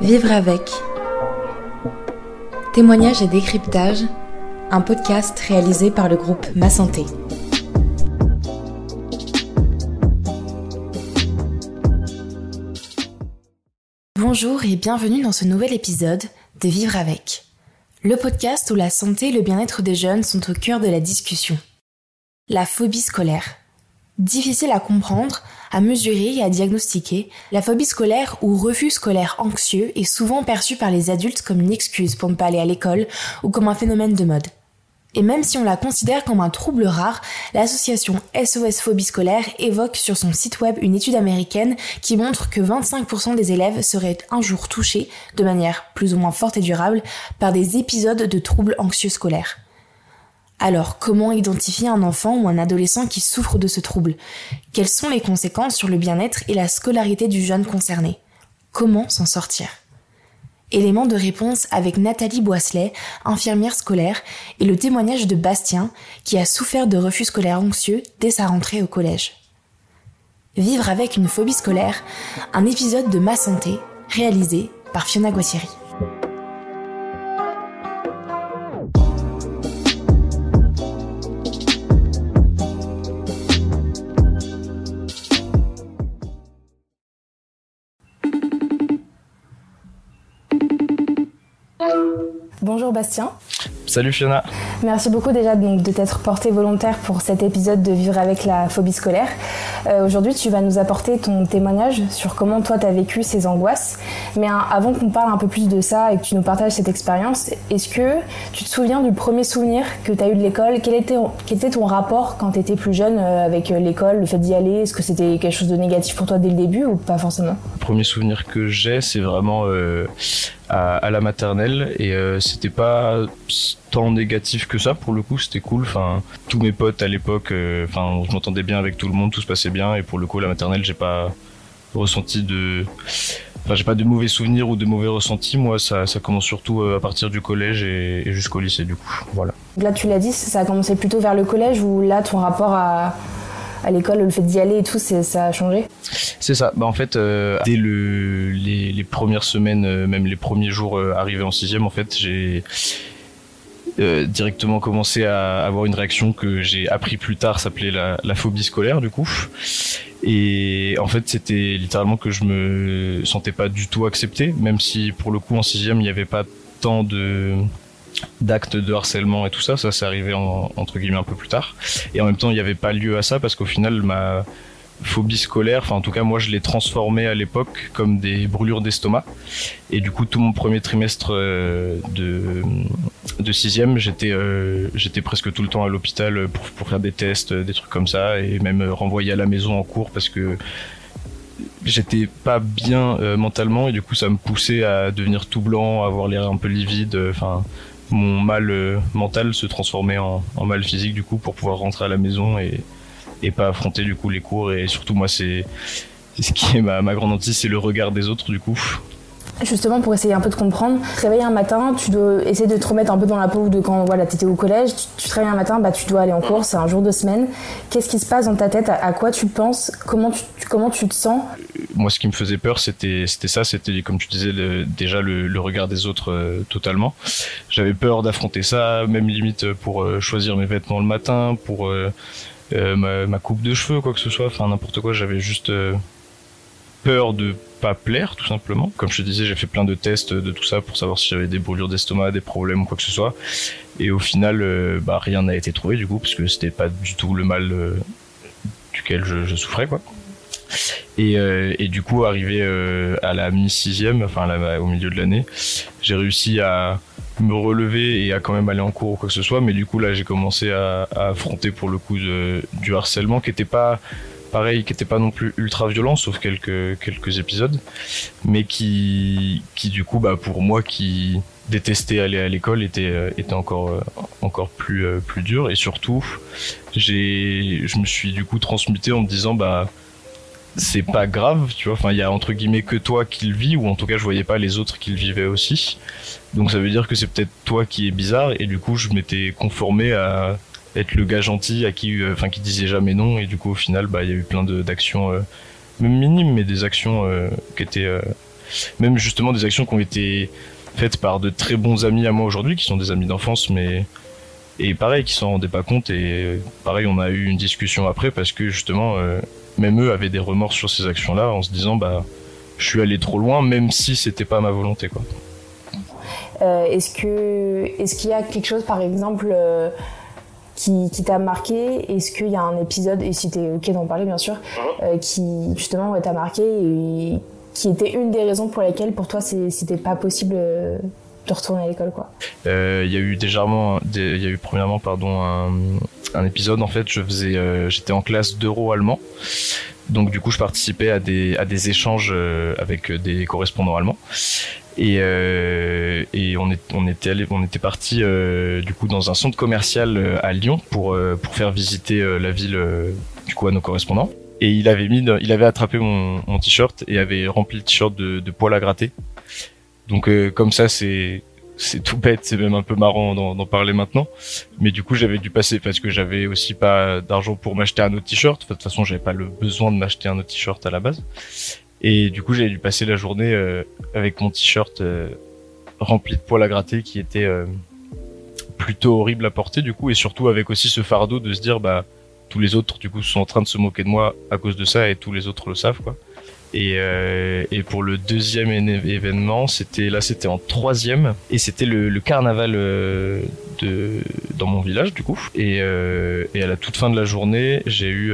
Vivre avec. Témoignage et décryptage, un podcast réalisé par le groupe Ma Santé. Bonjour et bienvenue dans ce nouvel épisode de Vivre avec, le podcast où la santé et le bien-être des jeunes sont au cœur de la discussion. La phobie scolaire. Difficile à comprendre, à mesurer et à diagnostiquer, la phobie scolaire ou refus scolaire anxieux est souvent perçue par les adultes comme une excuse pour ne pas aller à l'école ou comme un phénomène de mode. Et même si on la considère comme un trouble rare, l'association SOS Phobie scolaire évoque sur son site web une étude américaine qui montre que 25% des élèves seraient un jour touchés, de manière plus ou moins forte et durable, par des épisodes de troubles anxieux scolaires. Alors, comment identifier un enfant ou un adolescent qui souffre de ce trouble? Quelles sont les conséquences sur le bien-être et la scolarité du jeune concerné? Comment s'en sortir? Élément de réponse avec Nathalie Boisselet, infirmière scolaire, et le témoignage de Bastien, qui a souffert de refus scolaire anxieux dès sa rentrée au collège. Vivre avec une phobie scolaire, un épisode de Ma Santé, réalisé par Fiona Guassieri. Bastien. Salut Fiona. Merci beaucoup déjà de t'être porté volontaire pour cet épisode de Vivre avec la phobie scolaire. Euh, Aujourd'hui, tu vas nous apporter ton témoignage sur comment toi tu as vécu ces angoisses. Mais hein, avant qu'on parle un peu plus de ça et que tu nous partages cette expérience, est-ce que tu te souviens du premier souvenir que tu as eu de l'école? Quel était, ton rapport quand tu étais plus jeune euh, avec euh, l'école, le fait d'y aller? Est-ce que c'était quelque chose de négatif pour toi dès le début ou pas forcément? Le premier souvenir que j'ai, c'est vraiment à, la maternelle et c'était pas tant négatif que ça pour le coup c'était cool. Enfin tous mes potes à l'époque euh, enfin je m'entendais bien avec tout le monde tout se passait bien. Et pour le coup la maternelle j'ai pas ressenti de enfin j'ai pas de mauvais souvenirs ou de mauvais ressentis. Moi ça, ça commence surtout euh, à partir du collège et, et jusqu'au lycée du coup. Voilà. Là tu l'as dit ça a commencé plutôt vers le collège ou là ton rapport à à l'école, le fait d'y aller et tout, ça a changé? C'est ça. Bah, en fait, euh, dès le, les, les, premières semaines, euh, même les premiers jours euh, arrivés en sixième, en fait, j'ai euh, directement commencé à avoir une réaction que j'ai appris plus tard s'appelait la, phobie scolaire, du coup. Et en fait, c'était littéralement que je me sentais pas du tout accepté, même si pour le coup en sixième, il n'y avait pas tant de d'actes de harcèlement et tout ça, ça s'est arrivé en, entre guillemets un peu plus tard. Et en même temps, il n'y avait pas lieu à ça parce qu'au final, ma phobie scolaire, enfin en tout cas moi je l'ai transformé à l'époque comme des brûlures d'estomac. Et du coup tout mon premier trimestre euh, de de sixième, j'étais euh, j'étais presque tout le temps à l'hôpital pour, pour faire des tests, des trucs comme ça, et même renvoyé à la maison en cours parce que j'étais pas bien euh, mentalement. Et du coup ça me poussait à devenir tout blanc, à avoir l'air un peu livide, enfin mon mal euh, mental se transformait en, en, mal physique du coup pour pouvoir rentrer à la maison et, et pas affronter du coup les cours. Et surtout moi c'est ce qui est ma, ma grande hantise c'est le regard des autres du coup. Justement, pour essayer un peu de comprendre, tu te réveilles un matin, tu dois essayer de te remettre un peu dans la peau de quand voilà, tu étais au collège, tu, tu, te réveilles un matin, bah, tu dois aller en cours, c'est un jour de semaine. Qu'est-ce qui se passe dans ta tête? À, à, quoi tu penses? Comment tu, comment tu te sens? Moi, ce qui me faisait peur, c'était ça, c'était comme tu disais, le, déjà le, le, regard des autres euh, totalement. J'avais peur d'affronter ça, même limite pour euh, choisir mes vêtements le matin, pour euh, ma, ma, coupe de cheveux, quoi que ce soit, enfin n'importe quoi, j'avais juste peur de pas plaire tout simplement. Comme je te disais, j'ai fait plein de tests de tout ça pour savoir si j'avais des brûlures d'estomac, des problèmes quoi que ce soit. Et au final, euh, bah, rien n'a été trouvé du coup, parce que c'était pas du tout le mal euh, duquel je, souffrais quoi. Et, euh, et du coup, arrivé à la mi-sixième, enfin au milieu de l'année, j'ai réussi à me relever et à quand même aller en cours ou quoi que ce soit. Mais du coup, là, j'ai commencé à, affronter pour le coup du harcèlement qui était pas pareil, qui était pas non plus ultra violent, sauf quelques épisodes, mais qui du coup, bah pour moi qui détestais aller à l'école était euh, encore euh, euh, plus dur et surtout j'ai je me suis du coup transmuté en me disant bah c'est pas grave, tu vois. Enfin, il y a entre guillemets que toi qui le vis, ou en tout cas, je voyais pas les autres qui le vivaient aussi. Donc, ça veut dire que c'est peut-être toi qui est bizarre, et du coup, je m'étais conformé à être le gars gentil à qui, enfin, qui disait jamais non, et du coup, au final, bah, il y a eu plein d'actions, euh, même minimes, mais des actions euh, qui étaient, euh, même justement des actions qui ont été faites par de très bons amis à moi aujourd'hui, qui sont des amis d'enfance, mais et pareil, qui s'en rendaient pas compte. Et pareil, on a eu une discussion après parce que justement, euh, même eux avaient des remords sur ces actions-là, en se disant bah je suis allé trop loin, même si c'était pas ma volonté, quoi. Euh, est-ce que est-ce qu'il y a quelque chose, par exemple? Euh, qui, qui t'a marqué? Est-ce qu'il y a un épisode, et si t'es ok d'en parler bien sûr, uh-huh. qui justement t'a marqué et qui était une des raisons pour lesquelles pour toi c'était pas possible de retourner à l'école quoi? Euh, Il y a eu déjà il y a eu premièrement pardon un, un épisode en fait je faisais euh, j'étais en classe d'euro allemand donc du coup je participais à des échanges euh, avec des correspondants allemands. Et, euh, on, était allé, parti euh, du coup dans un centre commercial à Lyon pour faire visiter la ville du coup à nos correspondants. Et il avait attrapé mon, t-shirt et avait rempli le t-shirt de, poils à gratter. Donc euh, comme ça, c'est c'est tout bête, c'est même un peu marrant d'en parler maintenant. Mais du coup, j'avais dû passer parce que j'avais aussi pas d'argent pour m'acheter un autre t-shirt. De toute façon, j'avais pas le besoin de m'acheter un autre t-shirt à la base. Et du coup, j'avais dû passer la journée euh, avec mon t-shirt euh, rempli de poils à gratter qui était plutôt horrible à porter du coup et surtout avec aussi ce fardeau de se dire bah tous les autres du coup sont en train de se moquer de moi à cause de ça et tous les autres le savent quoi. Et, euh, et pour le deuxième événement, c'était là, c'était en troisième, et c'était le, carnaval euh, de dans mon village du coup. Et, euh, et à la toute fin de la journée, j'ai eu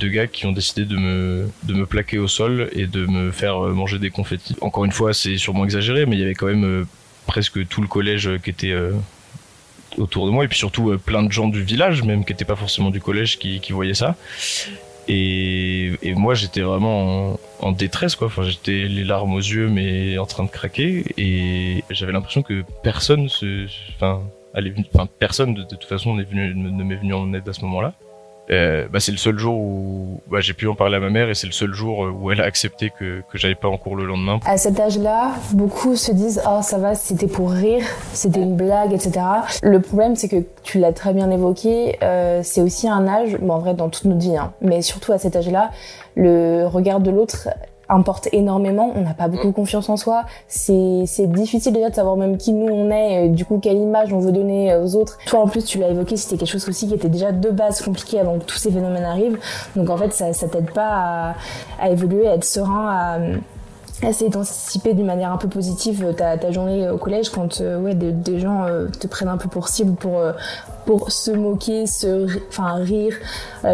deux gars qui ont décidé de me de me plaquer au sol et de me faire manger des confettis. Encore une fois, c'est sûrement exagéré, mais il y avait quand même presque tout le collège qui était autour de moi et puis surtout plein de gens du village même qui n'étaient pas forcément du collège qui voyaient ça et, et moi, j'étais vraiment en, détresse, quoi. Enfin, j'étais les larmes aux yeux, mais en train de craquer. Et j'avais l'impression que personne se, enfin, allait, enfin, personne de, de toute façon ne m'est venu en aide à ce moment-là. Euh, bah, c'est le seul jour où bah, j'ai pu en parler à ma mère et c'est le seul jour où elle a accepté que, que pas en cours le lendemain. À cet âge-là, beaucoup se disent oh ça va, c'était pour rire, c'était une blague, etc. Le problème c'est que tu l'as très bien évoqué, euh, c'est aussi un âge, bon en vrai dans toute notre vie, hein, mais surtout à cet âge-là, le regard de l'autre importe énormément. On n'a pas beaucoup confiance en soi. C'est c'est difficile déjà de savoir même qui nous on est, du coup quelle image on veut donner aux autres. Toi en plus tu l'as évoqué, c'était quelque chose aussi qui était déjà de base compliqué avant que tous ces phénomènes arrivent. Donc en fait ça ça t'aide pas à, à évoluer, à être serein, à essayer d'anticiper d'une manière un peu positive ta, ta journée au collège quand euh, ouais des, des gens euh, te prennent un peu pour cible pour euh, pour se moquer, se enfin rire.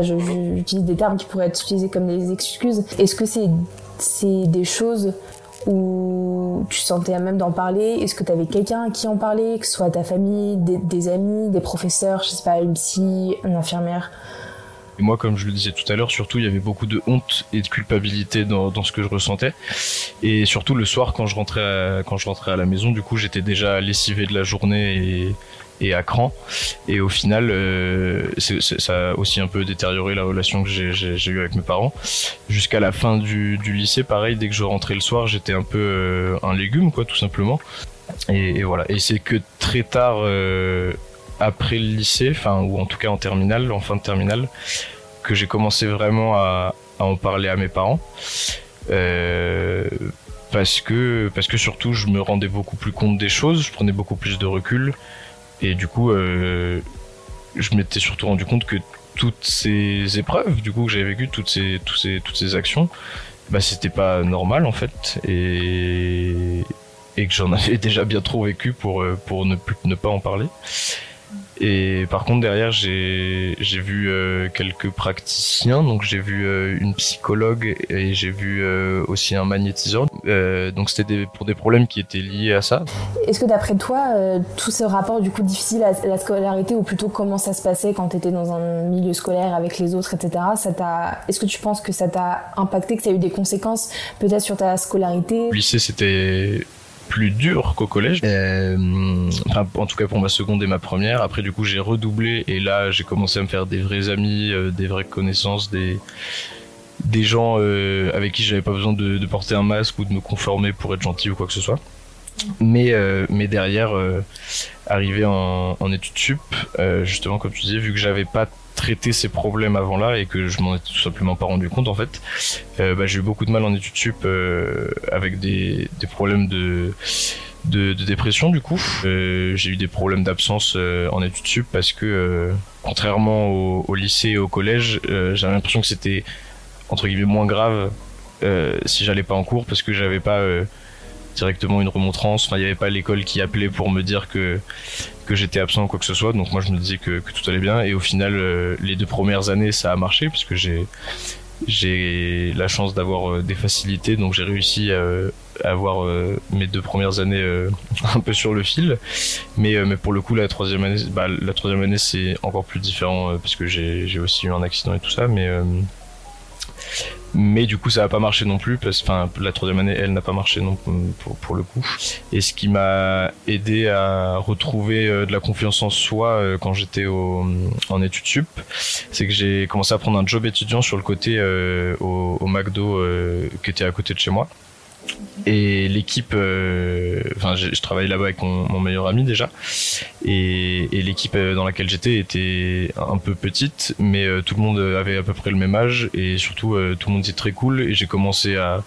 J'utilise des termes qui pourraient être utilisés comme des excuses. Est-ce que c'est c'est des choses où tu sentais à même d'en parler Est-ce que tu avais quelqu'un à qui en parler, que ce soit ta famille, des, amis, des professeurs, je sais pas, une psy, une infirmière? Et moi, comme je le disais tout à l'heure, surtout, il y avait beaucoup de honte et de culpabilité dans, dans, ce que je ressentais. Et surtout, le soir, quand je rentrais à, quand je rentrais à la maison, du coup, j'étais déjà lessivé de la journée et, et à cran. Et au final, euh, ça a aussi un peu détérioré la relation que j'ai eue avec mes parents. Jusqu'à la fin du, lycée, pareil, dès que je rentrais le soir, j'étais un peu euh, un légume, quoi, tout simplement. Et, voilà. Et c'est que très tard, euh, après le lycée, enfin, ou en tout cas en terminale, en fin de terminale, que j'ai commencé vraiment à, en parler à mes parents. Parce que parce que surtout je me rendais beaucoup plus compte des choses, je prenais beaucoup plus de recul et du coup, euh, je m'étais surtout rendu compte que toutes ces épreuves, du coup, que j'avais vécues, toutes ces, toutes ces, toutes ces actions, bah, c'était pas normal en fait, et, et que j'en avais déjà bien trop vécu pour, euh, pour ne, ne pas en parler. Et par contre derrière j'ai vu euh, quelques praticiens donc j'ai vu euh, une psychologue et j'ai vu euh, aussi un magnétiseur donc c'était pour des problèmes qui étaient liés à ça. Est-ce que d'après toi tout ce rapport du coup difficile à la scolarité ou plutôt comment ça se passait quand tu étais dans un milieu scolaire avec les autres etc est-ce que tu penses que ça t'a impacté que ça a eu des conséquences peut-être sur ta scolarité? Le lycée c'était plus dur qu'au collège. Euh, enfin, en tout cas pour ma seconde et ma première. Après, du coup, j'ai redoublé et là, j'ai commencé à me faire des vrais amis, euh, des vraies connaissances, des des gens euh, avec qui j'avais pas besoin de, de, porter un masque ou de me conformer pour être gentil ou quoi que ce soit. Mais, mais derrière, arrivé en, études sup, justement, comme tu disais, vu que j'avais pas traité ces problèmes avant là et que je m'en étais tout simplement pas rendu compte en fait, bah, j'ai eu beaucoup de mal en études sup avec des, des problèmes de de, dépression du coup. Euh, j'ai eu des problèmes d'absence euh, en études sup parce que euh, contrairement au, lycée et au collège, j'avais l'impression que c'était entre guillemets moins grave si j'allais pas en cours parce que j'avais pas directement une remontrance. Il n'y avait pas l'école qui appelait pour me dire que que j'étais absent ou quoi que ce soit. Donc moi, je me disais que, que tout allait bien. Et au final, les deux premières années, ça a marché puisque j'ai la chance d'avoir des facilités, donc j'ai réussi à, avoir euh, mes deux premières années euh, un peu sur le fil. Mais, euh, mais pour le coup, la troisième année, bah, la troisième année, c'est encore plus différent parce que j'ai aussi eu un accident et tout ça. Mais mais du coup ça n'a pas marché non plus parce enfin la troisième année elle n'a pas marché non pour, pour le coup. Et ce qui m'a aidé à retrouver de la confiance en soi quand j'étais en études sup c'est que j'ai commencé à prendre un job étudiant sur le côté au, au, McDo qui était à côté de chez moi et l'équipe, euh, enfin, je, travaillais là-bas avec mon, meilleur ami déjà, et, l'équipe euh, dans laquelle j'étais était un peu petite, mais euh, tout le monde avait à peu près le même âge, et surtout tout le monde était très cool. Et j'ai commencé à,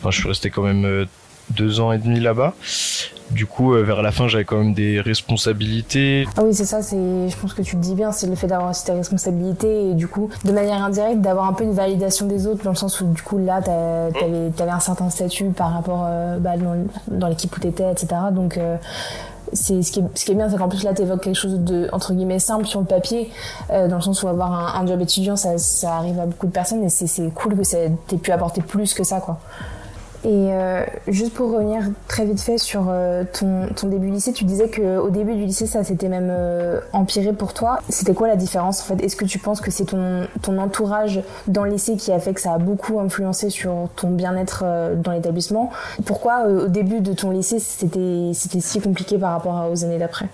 enfin, je suis resté quand même deux ans et demi là-bas. Du coup, euh, vers la fin, j'avais quand même des responsabilités. Ah oui, c'est ça, c'est, je pense que tu le dis bien, c'est le fait d'avoir aussi tes responsabilités et du coup, de manière indirecte, d'avoir un peu une validation des autres, dans le sens où du coup, là, t'avais, avais un certain statut par rapport euh, bah, dans, l'équipe où t'étais, etc. Donc, euh, c'est ce qui est, bien c'est qu'en plus là tu évoques quelque chose de entre guillemets simple sur le papier dans le sens où avoir un, un job étudiant ça, ça, arrive à beaucoup de personnes et c'est cool que t'aies pu apporter plus que ça quoi et euh, juste pour revenir très vite fait sur euh, ton, ton, début lycée, tu disais qu'au début du lycée, ça s'était même euh, empiré pour toi. C'était quoi la différence en fait? Est-ce que tu penses que c'est ton, ton entourage dans le lycée qui a fait que ça a beaucoup influencé sur ton bien-être dans l'établissement? Pourquoi au début de ton lycée, c'était si compliqué par rapport aux années d'après?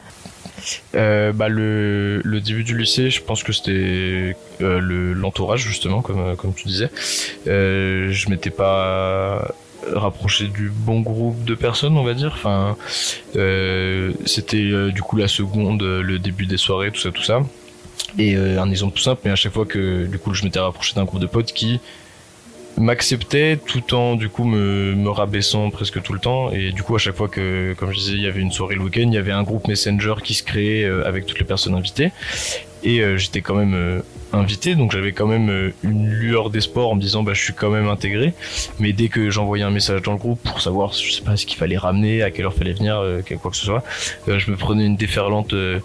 Bah le, le, début du lycée, je pense que c'était l'entourage justement, comme, comme tu disais. je m'étais pas rapprocher du bon groupe de personnes, on va dire. Enfin, euh, c'était euh, du coup la seconde, euh, le début des soirées, tout ça, tout ça. Et un exemple tout simple, mais à chaque fois que du coup je m'étais rapproché d'un groupe de potes qui m'acceptait tout en du coup me, me rabaissant presque tout le temps et du coup à chaque fois que comme je disais il y avait une soirée le week-end il y avait un groupe messenger qui se créait avec toutes les personnes invitées et j'étais quand même invité, donc j'avais quand même euh, une lueur d'espoir en me disant bah je suis quand même intégré. Mais dès que j'envoyais un message dans le groupe pour savoir je sais pas ce qu'il fallait ramener, à quelle heure fallait venir, euh, quoi que ce soit, euh, je me prenais une déferlante de,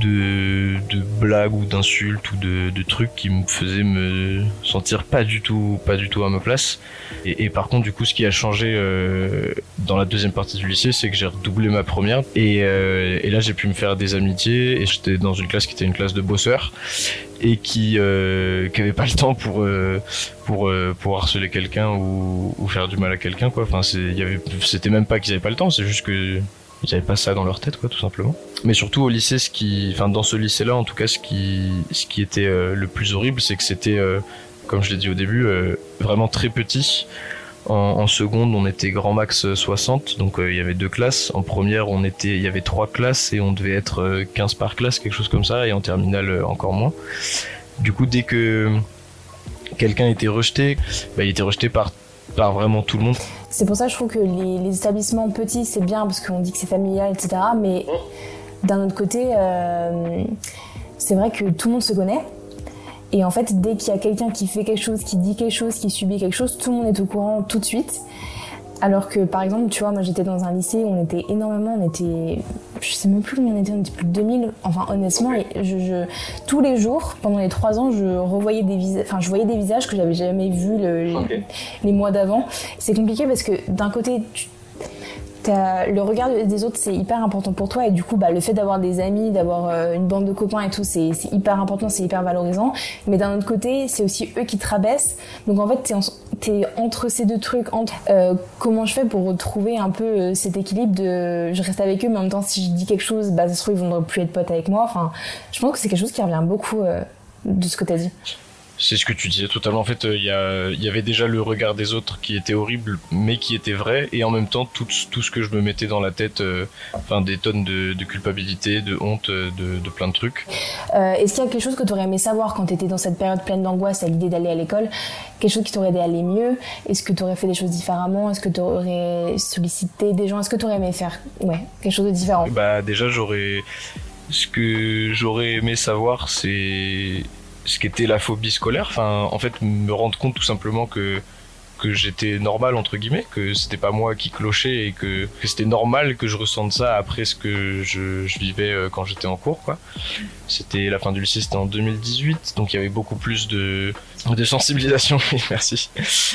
de blagues ou d'insultes ou de, de, trucs qui me faisaient me sentir pas du tout pas du tout à ma place. Et, par contre du coup ce qui a changé dans la deuxième partie du lycée, c'est que j'ai redoublé ma première et, et là j'ai pu me faire des amitiés et j'étais dans une classe qui était une classe de et qui euh, pas le temps pour euh, pour euh, pour harceler quelqu'un ou, faire du mal à quelqu'un quoi. Enfin c'était même pas qu'ils avaient pas le temps c'est juste que ils avaient pas ça dans leur tête quoi tout simplement. Mais surtout au lycée ce qui enfin dans ce lycée là en tout cas ce qui ce qui était euh, le plus horrible c'est que c'était comme je l'ai dit au début vraiment très petit en, seconde, on était grand max 60, donc euh, il y avait deux classes. En première, on était, il y avait trois classes et on devait être 15 euh, par classe, quelque chose comme ça. Et en terminale, euh, encore moins. Du coup, dès que quelqu'un était rejeté, bah, il était rejeté par par vraiment tout le monde. C'est pour ça que je trouve que les, établissements petits, c'est bien parce qu'on dit que c'est familial, etc. Mais d'un autre côté, c'est vrai que tout le monde se connaît. Et en fait, dès qu'il y a quelqu'un qui fait quelque chose, qui dit quelque chose, qui subit quelque chose, tout le monde est au courant tout de suite. Alors que par exemple, tu vois, moi j'étais dans un lycée où on était énormément, on était, je sais même plus combien on était, on était plus de 2000. Enfin, honnêtement, je, tous les jours, pendant les trois ans, je revoyais des visages, enfin, je voyais des visages que j'avais jamais vus les, mois d'avant. C'est compliqué parce que d'un côté, tu, le regard des autres c'est hyper important pour toi et du coup bah, le fait d'avoir des amis, d'avoir euh, une bande de copains et tout c'est hyper important, c'est hyper valorisant. Mais d'un autre côté c'est aussi eux qui te rabaissent. Donc en fait t'es es entre ces deux trucs, entre euh, comment je fais pour retrouver un peu euh, cet équilibre de je reste avec eux mais en même temps si je dis quelque chose bah ça se trouve ils vont plus être potes avec moi. Enfin je pense que c'est quelque chose qui revient beaucoup de ce que t'as dit. C'est ce que tu disais totalement. En fait, il y, y, avait déjà le regard des autres qui était horrible, mais qui était vrai, et en même temps tout, tout ce que je me mettais dans la tête, enfin des tonnes de, de, culpabilité, de honte, de, de plein de trucs. Est-ce qu'il y a quelque chose que tu aurais aimé savoir quand tu étais dans cette période pleine d'angoisse à l'idée d'aller à l'école? Quelque chose qui t'aurait aidé à aller mieux? Est-ce que tu aurais fait des choses différemment? Est-ce que tu aurais sollicité des gens? Est-ce que tu aurais aimé faire ouais, quelque chose de différent? Bah déjà j'aurais ce que j'aurais aimé savoir, c'est ce qu'était la phobie scolaire. Enfin, en fait, me rendre compte tout simplement que que j'étais normal entre guillemets, que c'était pas moi qui clochais et que, que c'était normal que je ressente ça après ce que je, je vivais euh, quand j'étais en cours quoi. C'était la fin du lycée, c'était en 2018, donc il y avait beaucoup plus de de sensibilisation, merci,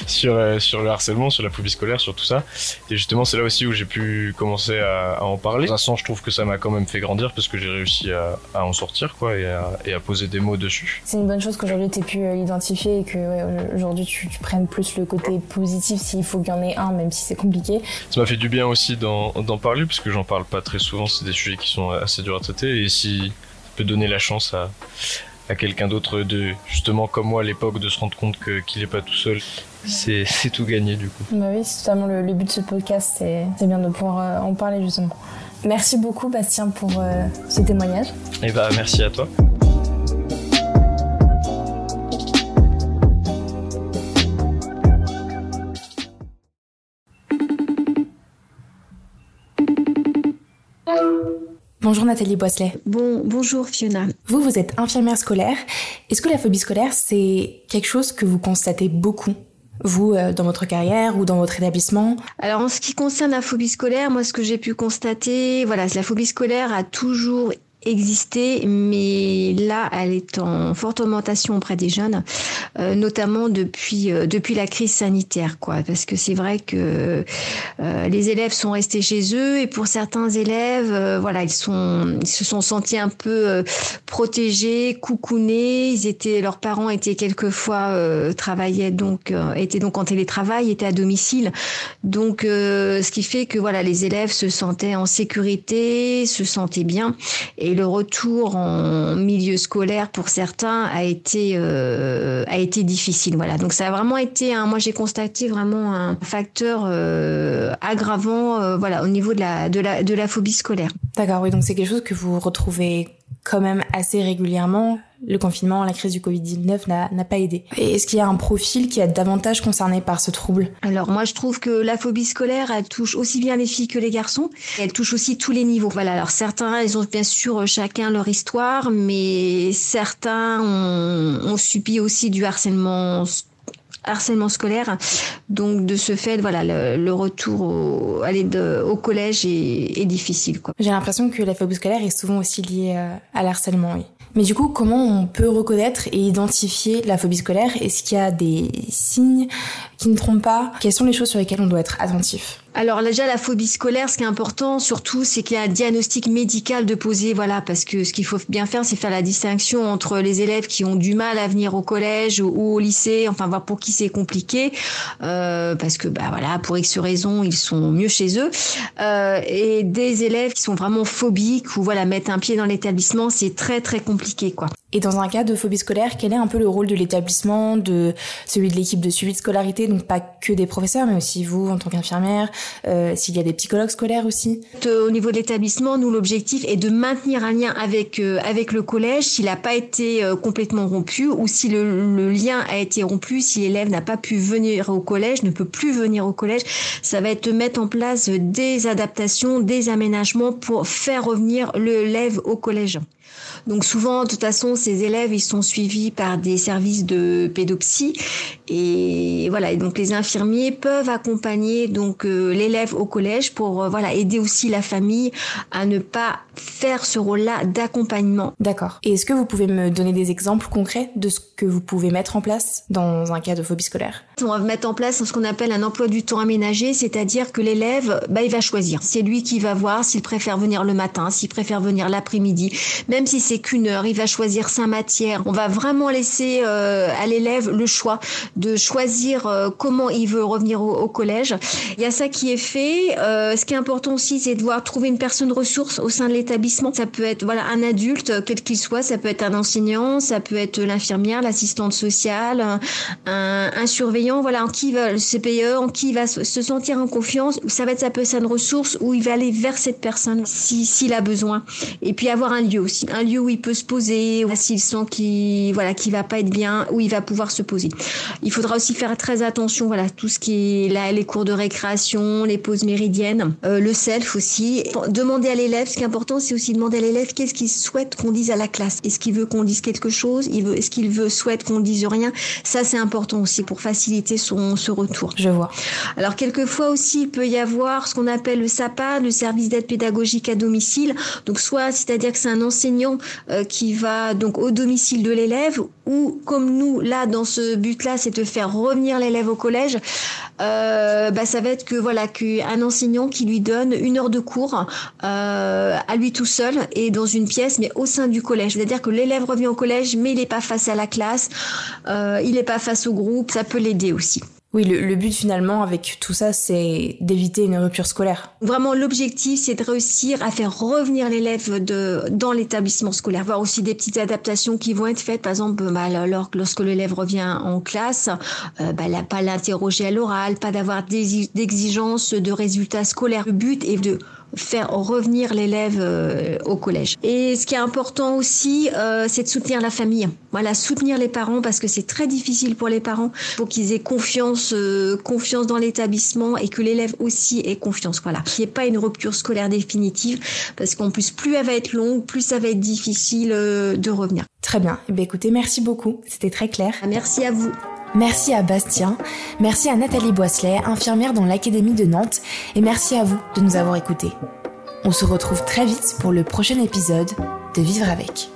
sur euh, sur le harcèlement, sur la phobie scolaire, sur tout ça. Et justement, c'est là aussi où j'ai pu commencer à, à, en parler. De toute façon, je trouve que ça m'a quand même fait grandir parce que j'ai réussi à, à, en sortir quoi et à, et à poser des mots dessus. C'est une bonne chose qu'aujourd'hui tu aies pu l'identifier euh, et que ouais, aujourd'hui tu, tu prennes plus le côté positif s'il faut qu'il y en ait un, même si c'est compliqué. Ça m'a fait du bien aussi d'en parler parce que j'en parle pas très souvent. C'est des sujets qui sont assez durs à traiter et si ça peut donner la chance à à quelqu'un d'autre de justement comme moi à l'époque de se rendre compte qu'il n'est pas tout seul. C'est tout gagné du coup. Bah oui c'est totalement le, but de ce podcast c'est bien de pouvoir euh, en parler justement. Merci beaucoup Bastien pour euh, ce témoignage. Et bah merci à toi Bonjour Nathalie Boisselet. Bon, bonjour Fiona. Vous, vous êtes infirmière scolaire. Est-ce que la phobie scolaire, c'est quelque chose que vous constatez beaucoup vous, euh, dans votre carrière ou dans votre établissement? Alors, en ce qui concerne la phobie scolaire, moi, ce que j'ai pu constater, voilà, la phobie scolaire a toujours exister, mais là, elle est en forte augmentation auprès des jeunes, euh, notamment depuis euh, depuis la crise sanitaire, quoi. Parce que c'est vrai que euh, les élèves sont restés chez eux et pour certains élèves, voilà, ils sont se sont sentis un peu protégés, coucounés. Ils étaient leurs parents étaient quelquefois travaillaient donc étaient donc en télétravail, étaient à domicile, donc ce qui fait que voilà, les élèves se sentaient en sécurité, se sentaient bien et le retour en milieu scolaire pour certains a été euh, a été difficile. Voilà. Donc ça a vraiment été un, moi j'ai constaté vraiment un facteur euh, aggravant euh, voilà au niveau de la de la de la phobie scolaire. D'accord, oui, donc c'est quelque chose que vous retrouvez quand même assez régulièrement. Le confinement, la crise du Covid-19 n'a pas aidé. Est-ce qu'il y a un profil qui est davantage concerné par ce trouble? Alors moi je trouve que la phobie scolaire, elle touche aussi bien les filles que les garçons. Elle touche aussi tous les niveaux. Voilà, alors certains, ils ont bien sûr chacun leur histoire, mais certains ont, ont subi aussi du harcèlement harcèlement scolaire. Donc de ce fait, voilà, le, retour au, aller de, au collège est, est difficile. J'ai l'impression que la phobie scolaire est souvent aussi liée euh, à l'harcèlement. Oui. Mais du coup, comment on peut reconnaître et identifier la phobie scolaire? Est-ce qu'il y a des signes qui ne trompent pas? Quelles sont les choses sur lesquelles on doit être attentif? Alors déjà la phobie scolaire, ce qui est important surtout, c'est qu'il y a un diagnostic médical de poser, voilà, parce que ce qu'il faut bien faire, c'est faire la distinction entre les élèves qui ont du mal à venir au collège ou au lycée, enfin voir pour qui c'est compliqué, euh, parce que bah voilà, pour X raisons, ils sont mieux chez eux, euh, et des élèves qui sont vraiment phobiques ou voilà mettre un pied dans l'établissement, c'est très très compliqué quoi. Et dans un cas de phobie scolaire, quel est un peu le rôle de l'établissement, de celui de l'équipe de suivi de scolarité, donc pas que des professeurs, mais aussi vous en tant qu'infirmière, euh, s'il y a des psychologues scolaires aussi? Euh, Au niveau de l'établissement, nous l'objectif est de maintenir un lien avec euh, avec le collège s'il n'a pas été complètement rompu ou si le, le, lien a été rompu, si l'élève n'a pas pu venir au collège, ne peut plus venir au collège, ça va être de mettre en place des adaptations, des aménagements pour faire revenir l'élève au collège. Donc souvent, de toute façon, ces élèves, ils sont suivis par des services de pédopsie et voilà. Et donc les infirmiers peuvent accompagner donc euh, l'élève au collège pour euh, voilà aider aussi la famille à ne pas faire ce rôle-là d'accompagnement. D'accord. Et est-ce que vous pouvez me donner des exemples concrets de ce que vous pouvez mettre en place dans un cas de phobie scolaire? On va mettre en place ce qu'on appelle un emploi du temps aménagé, c'est-à-dire que l'élève, bah, il va choisir. C'est lui qui va voir s'il préfère venir le matin, s'il préfère venir l'après-midi, même si c'est qu'une heure, il va choisir sa matière. On va vraiment laisser euh, à l'élève le choix de choisir euh, comment il veut revenir au, collège. Il y a ça qui est fait. Euh, ce qui est important aussi, c'est de voir trouver une personne ressource au sein de l'établissement. Ça peut être voilà un adulte, quel qu'il soit, ça peut être un enseignant, ça peut être l'infirmière, l'assistante sociale, un, un, surveillant, voilà, en qui va le CPE, en qui va se sentir en confiance. Ça va être sa personne ressource où il va aller vers cette personne si s'il a besoin. Et puis avoir un lieu aussi, un lieu où il peut se poser, s'il sent qu'il voilà qu'il va pas être bien, où il va pouvoir se poser. Faudra aussi faire très attention, voilà, tout ce qui est là, les cours de récréation, les pauses méridiennes, euh, le self aussi. Demander à l'élève, ce qui est important, c'est aussi demander à l'élève qu'est-ce qu'il souhaite qu'on dise à la classe. Est-ce qu'il veut qu'on dise quelque chose? Il est-ce qu'il veut, souhaite qu'on dise rien? Ça, c'est important aussi pour faciliter son ce retour. Je vois. Alors quelquefois aussi, il peut y avoir ce qu'on appelle le SAPA, le service d'aide pédagogique à domicile. Donc soit, c'est-à-dire que c'est un enseignant euh, qui va donc au domicile de l'élève ou comme nous là dans ce but-là, c'est de faire revenir l'élève au collège. Euh, bah, ça va être que voilà qu'un enseignant qui lui donne une heure de cours euh, à lui tout seul et dans une pièce, mais au sein du collège. C'est-à-dire que l'élève revient au collège, mais il n'est pas face à la classe, euh, il n'est pas face au groupe. Ça peut l'aider aussi. Oui, le, but finalement avec tout ça, c'est d'éviter une rupture scolaire. Vraiment, l'objectif, c'est de réussir à faire revenir l'élève dans l'établissement scolaire, voir aussi des petites adaptations qui vont être faites. Par exemple, bah, lorsque l'élève revient en classe, euh, bah, pas l'interroger à l'oral, pas d'avoir d'exigences de résultats scolaires. Le but est de faire revenir l'élève euh, au collège. Et ce qui est important aussi, euh, c'est de soutenir la famille. Voilà, soutenir les parents parce que c'est très difficile pour les parents. pour qu'ils aient confiance, euh, confiance dans l'établissement et que l'élève aussi ait confiance. Voilà, qu'il n'y ait pas une rupture scolaire définitive parce qu'en plus, plus elle va être longue, plus ça va être difficile de revenir. Très bien. Eh bien, écoutez, merci beaucoup. C'était très clair. Merci à vous. Merci à Bastien, merci à Nathalie Boisselet, infirmière dans l'Académie de Nantes, et merci à vous de nous avoir écoutés. On se retrouve très vite pour le prochain épisode de Vivre avec.